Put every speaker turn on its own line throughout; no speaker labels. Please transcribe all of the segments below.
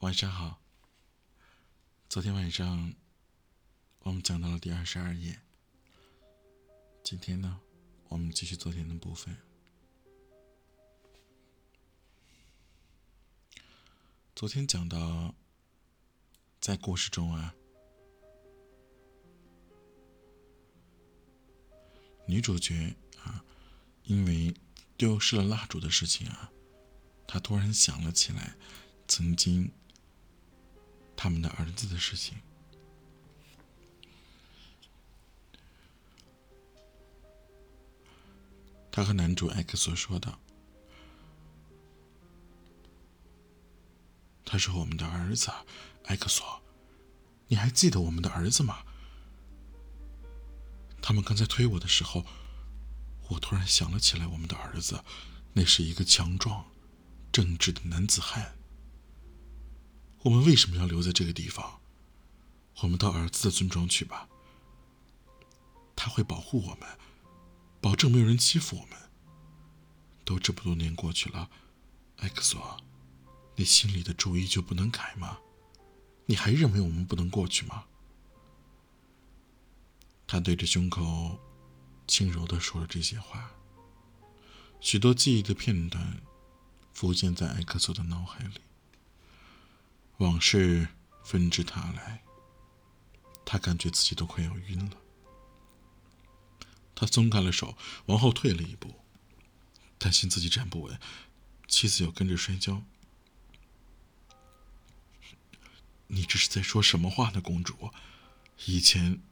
晚上好。昨天晚上我们讲到了第二十二页，今天呢，我们继续昨天的部分。昨天讲到，在故事中啊，女主角啊，因为丢失了蜡烛的事情啊，她突然想了起来，曾经他们的儿子的事情。他和男主艾克索说道。他是我们的儿子，艾克索，你还记得我们的儿子吗？他们刚才推我的时候，我突然想了起来，我们的儿子，那是一个强壮、正直的男子汉。我们为什么要留在这个地方？我们到儿子的村庄去吧。他会保护我们，保证没有人欺负我们。都这么多年过去了，艾克索。你心里的主意就不能改吗？你还认为我们不能过去吗？他对着胸口轻柔的说了这些话。许多记忆的片段浮现在艾克索的脑海里，往事纷至沓来。他感觉自己都快要晕了。他松开了手，往后退了一步，担心自己站不稳，妻子要跟着摔跤。你这是在说什么话呢，公主？以前，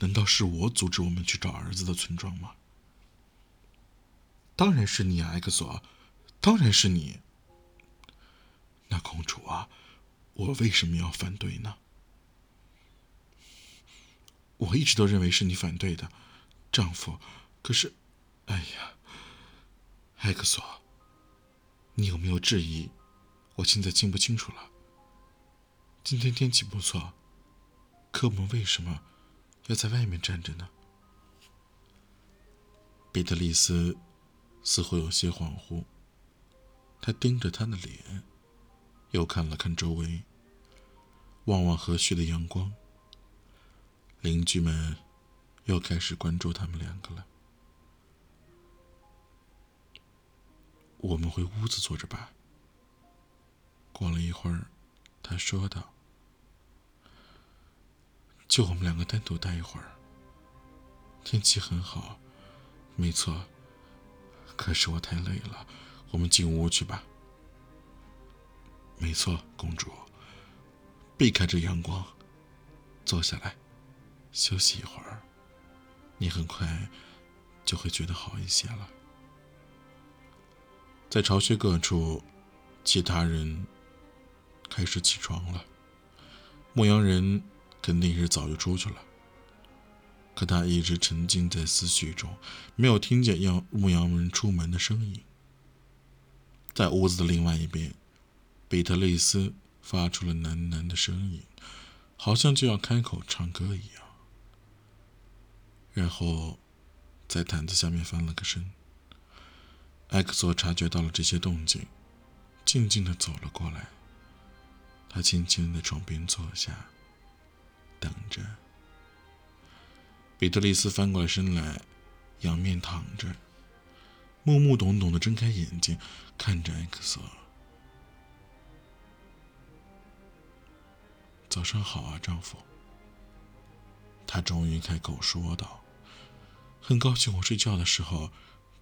难道是我阻止我们去找儿子的村庄吗？当然是你啊，埃克索，当然是你。那公主啊，我为什么要反对呢？我一直都认为是你反对的，丈夫。可是，哎呀，埃克索，你有没有质疑？我现在清不清楚了。今天天气不错，可我们为什么要在外面站着呢？彼得里斯似乎有些恍惚，他盯着他的脸，又看了看周围，望望和煦的阳光。邻居们又开始关注他们两个了。我们回屋子坐着吧。过了一会儿。他说道：“就我们两个单独待一会儿。天气很好，没错。可是我太累了，我们进屋去吧。没错，公主，避开这阳光，坐下来休息一会儿，你很快就会觉得好一些了。”在巢穴各处，其他人。开始起床了，牧羊人肯定是早就出去了。可他一直沉浸在思绪中，没有听见要牧羊人出门的声音。在屋子的另外一边，比特蕾丝发出了喃喃的声音，好像就要开口唱歌一样。然后，在毯子下面翻了个身。艾克索察觉到了这些动静，静静地走了过来。他轻轻在床边坐下，等着。比特丽斯翻过身来，仰面躺着，目目懂懂的睁开眼睛，看着艾克索。早上好啊，丈夫。他终于开口说道：“很高兴我睡觉的时候，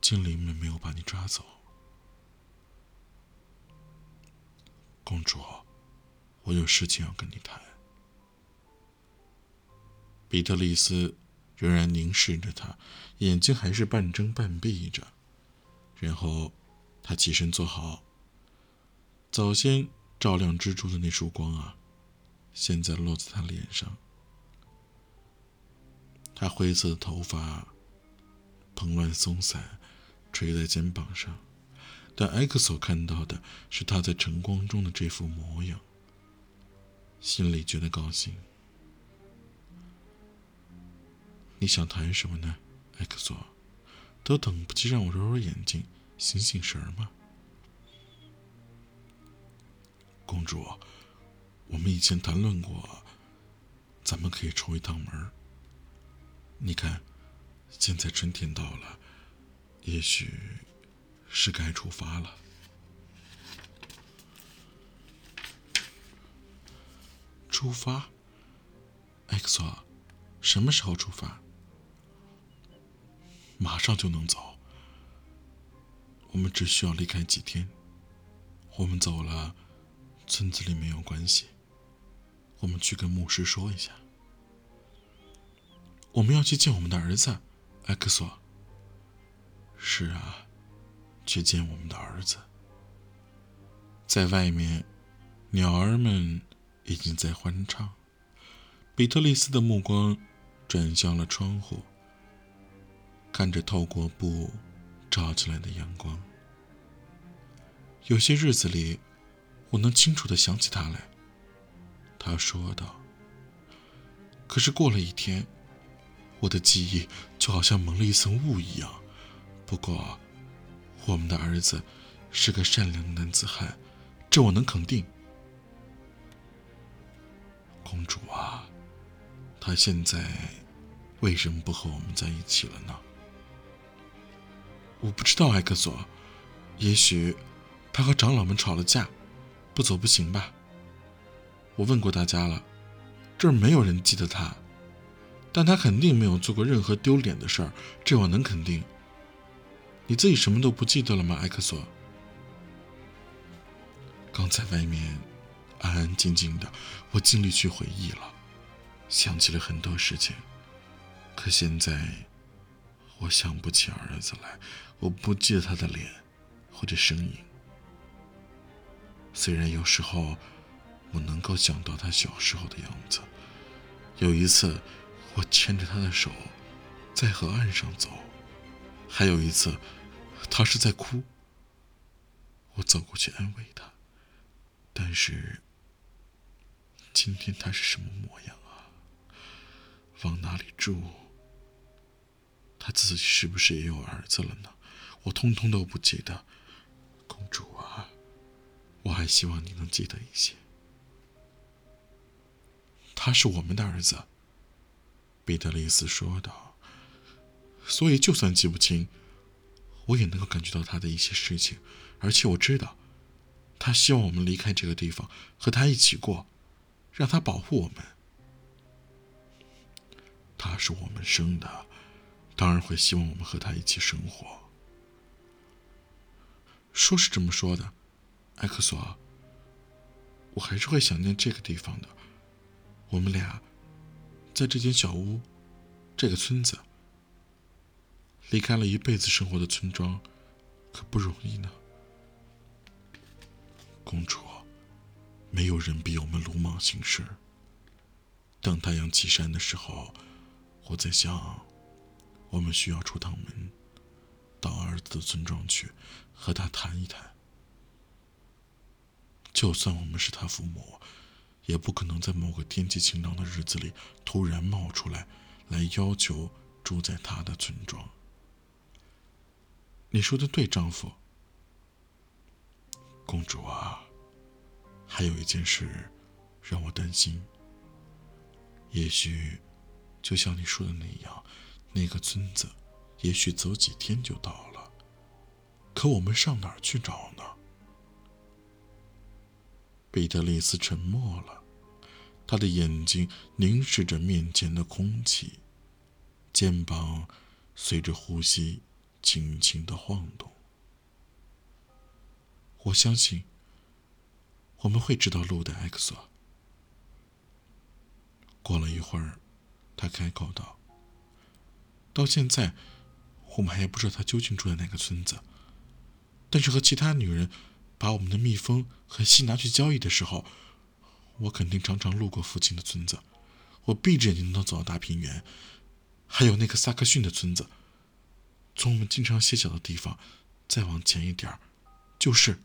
精灵们没有把你抓走，公主。”我有事情要跟你谈。比特利斯仍然凝视着他，眼睛还是半睁半闭着。然后，他起身坐好。早先照亮蜘蛛的那束光啊，现在落在他脸上。他灰色的头发蓬乱松散，垂在肩膀上。但艾克所看到的是他在晨光中的这副模样。心里觉得高兴。你想谈什么呢，艾克索？都等不及让我揉揉眼睛、醒醒神儿吗？公主，我们以前谈论过，咱们可以出一趟门。你看，现在春天到了，也许是该出发了。出发，X 索，什么时候出发？马上就能走。我们只需要离开几天。我们走了，村子里没有关系。我们去跟牧师说一下。我们要去见我们的儿子艾克索。是啊，去见我们的儿子。在外面，鸟儿们。已经在欢唱。比特利斯的目光转向了窗户，看着透过布照进来的阳光。有些日子里，我能清楚的想起他来。他说道。可是过了一天，我的记忆就好像蒙了一层雾一样。不过，我们的儿子是个善良的男子汉，这我能肯定。公主啊，他现在为什么不和我们在一起了呢？我不知道，艾克索。也许他和长老们吵了架，不走不行吧。我问过大家了，这儿没有人记得他，但他肯定没有做过任何丢脸的事儿，这我能肯定。你自己什么都不记得了吗，艾克索？刚才外面。安安静静的，我尽力去回忆了，想起了很多事情。可现在，我想不起儿子来，我不记得他的脸或者声音。虽然有时候我能够想到他小时候的样子，有一次我牵着他的手在河岸上走，还有一次他是在哭，我走过去安慰他，但是。今天他是什么模样啊？往哪里住？他自己是不是也有儿子了呢？我通通都不记得。公主啊，我还希望你能记得一些。他是我们的儿子，彼得丽斯说道。所以就算记不清，我也能够感觉到他的一些事情，而且我知道，他希望我们离开这个地方，和他一起过。让他保护我们，他是我们生的，当然会希望我们和他一起生活。说是这么说的，艾克索，我还是会想念这个地方的。我们俩在这间小屋，这个村子，离开了一辈子生活的村庄，可不容易呢，公主。没有人比我们鲁莽行事。等太阳起山的时候，我在想，我们需要出趟门，到儿子的村庄去，和他谈一谈。就算我们是他父母，也不可能在某个天气晴朗的日子里突然冒出来，来要求住在他的村庄。你说的对，丈夫。公主啊。还有一件事让我担心。也许，就像你说的那样，那个村子也许走几天就到了。可我们上哪儿去找呢？彼得里斯沉默了，他的眼睛凝视着面前的空气，肩膀随着呼吸轻轻的晃动。我相信。我们会知道路的，X 索。过了一会儿，他开口道：“到现在，我们还不知道他究竟住在哪个村子。但是和其他女人把我们的蜜蜂和锡拿去交易的时候，我肯定常常路过附近的村子。我闭着眼睛能走到大平原，还有那个萨克逊的村子。从我们经常歇脚的地方再往前一点就是。”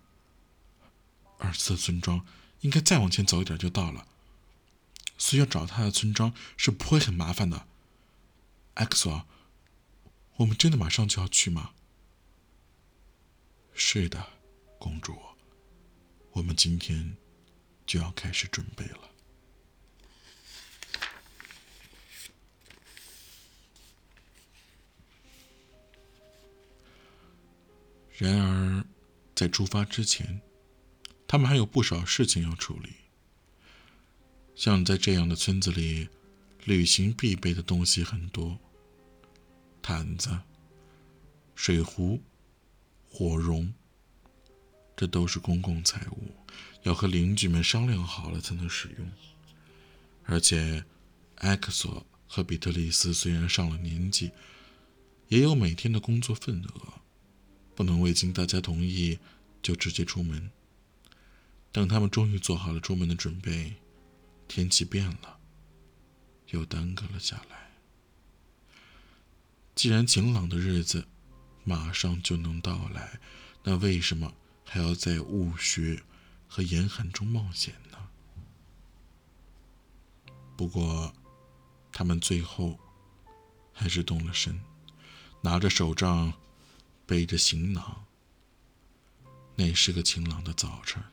儿子的村庄应该再往前走一点就到了，所以要找他的村庄是不会很麻烦的。X 索，我们真的马上就要去吗？是的，公主，我们今天就要开始准备了。然而，在出发之前，他们还有不少事情要处理。像在这样的村子里，旅行必备的东西很多：毯子、水壶、火绒，这都是公共财物，要和邻居们商量好了才能使用。而且，埃克索和比特利斯虽然上了年纪，也有每天的工作份额。不能未经大家同意就直接出门。等他们终于做好了出门的准备，天气变了，又耽搁了下来。既然晴朗的日子马上就能到来，那为什么还要在雾雪和严寒中冒险呢？不过，他们最后还是动了身，拿着手杖。背着行囊，那是个晴朗的早晨，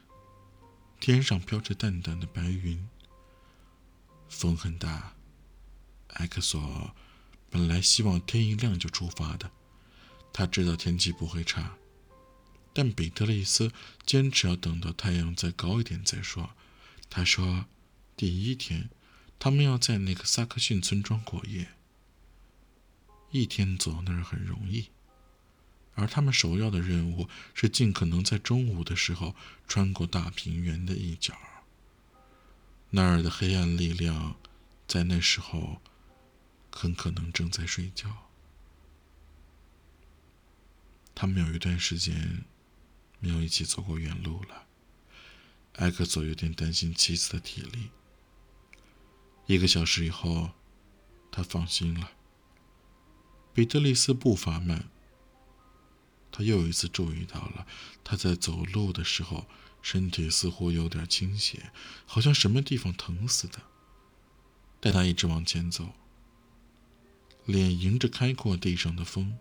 天上飘着淡淡的白云，风很大。埃克索本来希望天一亮就出发的，他知道天气不会差，但彼得利斯坚持要等到太阳再高一点再说。他说，第一天他们要在那个萨克逊村庄过夜，一天走到那儿很容易。而他们首要的任务是尽可能在中午的时候穿过大平原的一角。那儿的黑暗力量在那时候很可能正在睡觉。他们有一段时间没有一起走过远路了。埃克索有点担心妻子的体力。一个小时以后，他放心了。比特利斯步伐慢。他又一次注意到了，他在走路的时候，身体似乎有点倾斜，好像什么地方疼似的。但他一直往前走，脸迎着开阔地上的风。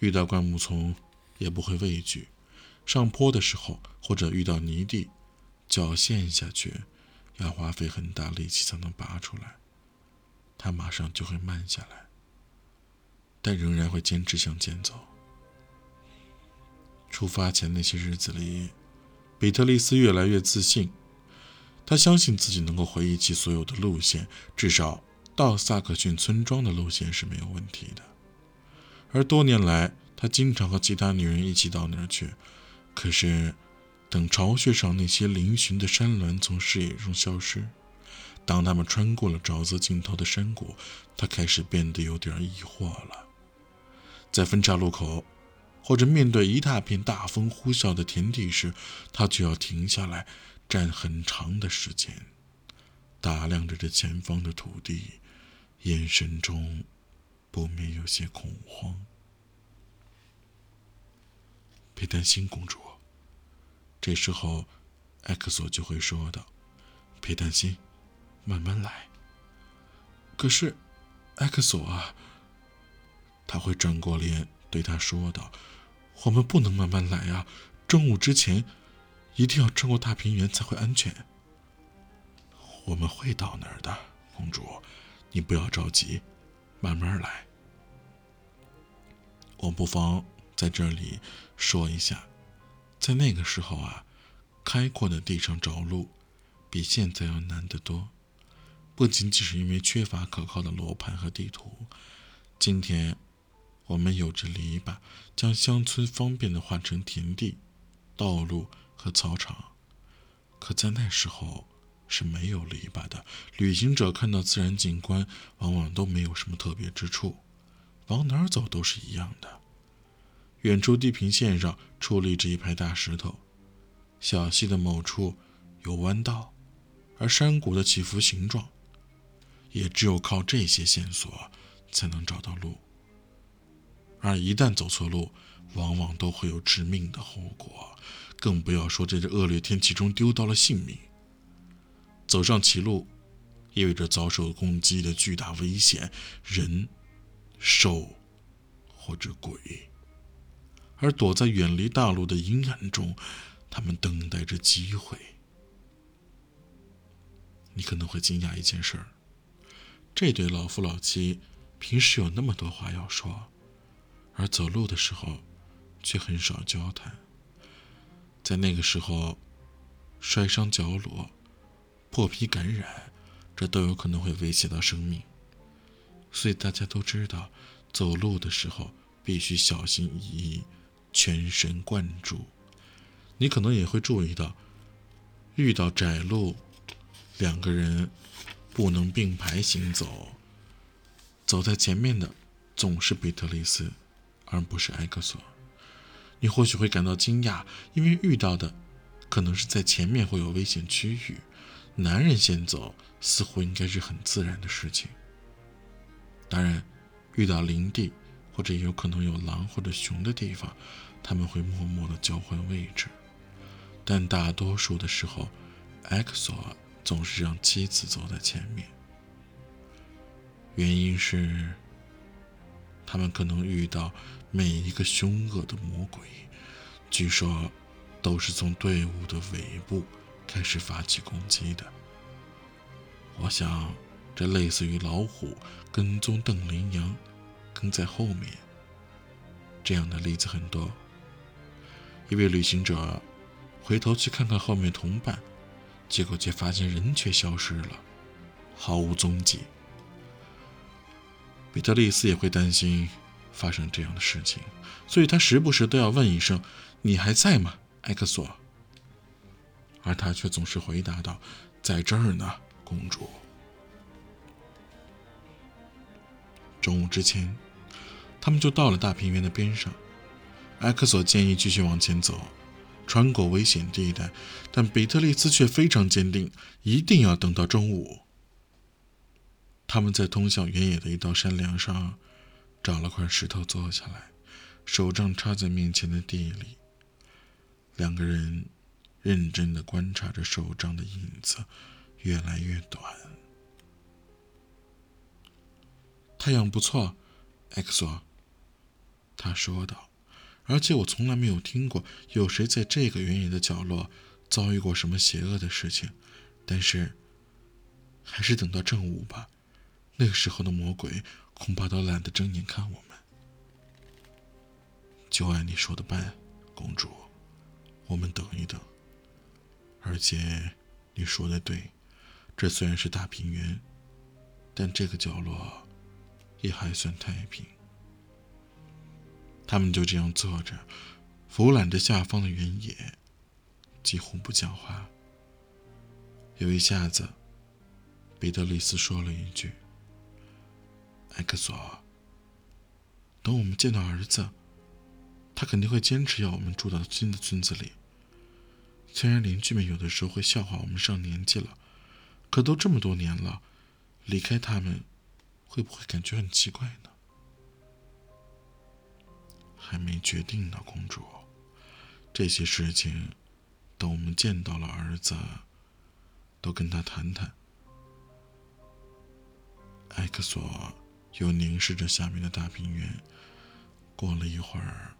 遇到灌木丛也不会畏惧，上坡的时候或者遇到泥地，脚陷下去，要花费很大力气才能拔出来。他马上就会慢下来，但仍然会坚持向前走。出发前那些日子里，比特利斯越来越自信。他相信自己能够回忆起所有的路线，至少到萨克逊村庄的路线是没有问题的。而多年来，他经常和其他女人一起到那儿去。可是，等巢穴上那些嶙峋的山峦从视野中消失，当他们穿过了沼泽尽头的山谷，他开始变得有点疑惑了。在分岔路口。或者面对一大片大风呼啸的田地时，他就要停下来，站很长的时间，打量着这前方的土地，眼神中不免有些恐慌。别担心，公主。这时候，埃克索就会说道：“别担心，慢慢来。”可是，埃克索啊，他会转过脸对他说道。我们不能慢慢来啊！中午之前一定要穿过大平原才会安全。我们会到那儿的，公主，你不要着急，慢慢来。我不妨在这里说一下，在那个时候啊，开阔的地上找路比现在要难得多，不仅仅是因为缺乏可靠的罗盘和地图。今天。我们有着篱笆，将乡村方便地换成田地、道路和草场。可在那时候是没有篱笆的。旅行者看到自然景观，往往都没有什么特别之处，往哪儿走都是一样的。远处地平线上矗立着一排大石头，小溪的某处有弯道，而山谷的起伏形状，也只有靠这些线索才能找到路。而一旦走错路，往往都会有致命的后果，更不要说在这恶劣天气中丢到了性命。走上歧路，意味着遭受攻击的巨大危险，人、兽或者鬼；而躲在远离大路的阴暗中，他们等待着机会。你可能会惊讶一件事儿：这对老夫老妻平时有那么多话要说，而走路的时候却很少交谈。在那个时候，摔伤脚裸、破皮感染，这都有可能会威胁到生命。所以大家都知道，走路的时候必须小心翼翼，全神贯注。你可能也会注意到，遇到窄路，两个人不能并排行走。走在前面的总是比特利斯，而不是埃克索。你或许会感到惊讶，因为遇到的可能是在前面会有危险区域，男人先走似乎应该是很自然的事情。当然，遇到林地或者有可能有狼或者熊的地方，他们会默默的交换位置。但大多数的时候，埃克索总是让妻子走在前面。原因是，他们可能遇到每一个凶恶的魔鬼，据说都是从队伍的尾部开始发起攻击的。我想，这类似于老虎跟踪邓羚羊，跟在后面。这样的例子很多。一位旅行者。回头去看看后面同伴，结果却发现人却消失了，毫无踪迹。比特利斯也会担心发生这样的事情，所以他时不时都要问一声：“你还在吗，埃克索？”而他却总是回答道：“在这儿呢，公主。”中午之前，他们就到了大平原的边上。埃克索建议继续往前走。穿过危险地带，但比特利斯却非常坚定，一定要等到中午。他们在通向原野的一道山梁上找了块石头坐下来，手杖插在面前的地里。两个人认真的观察着手杖的影子越来越短。太阳不错，埃克索，他说道。而且我从来没有听过有谁在这个原野的角落遭遇过什么邪恶的事情，但是，还是等到正午吧。那个时候的魔鬼恐怕都懒得睁眼看我们。就按你说的办，公主，我们等一等。而且，你说的对，这虽然是大平原，但这个角落也还算太平。他们就这样坐着，俯览着下方的原野，几乎不讲话。有一下子，彼得里斯说了一句：“埃克索，等我们见到儿子，他肯定会坚持要我们住到新的村子里。虽然邻居们有的时候会笑话我们上年纪了，可都这么多年了，离开他们，会不会感觉很奇怪呢？”还没决定呢，公主。这些事情，等我们见到了儿子，都跟他谈谈。埃克索又凝视着下面的大平原。过了一会儿，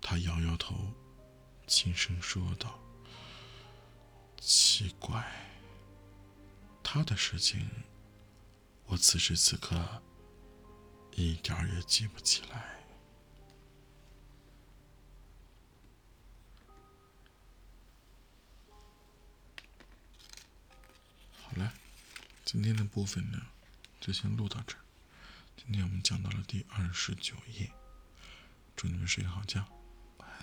他摇摇头，轻声说道：“奇怪，他的事情，我此时此刻一点也记不起来。”今天的部分呢，就先录到这。今天我们讲到了第二十九页，祝你们睡个好觉，晚安，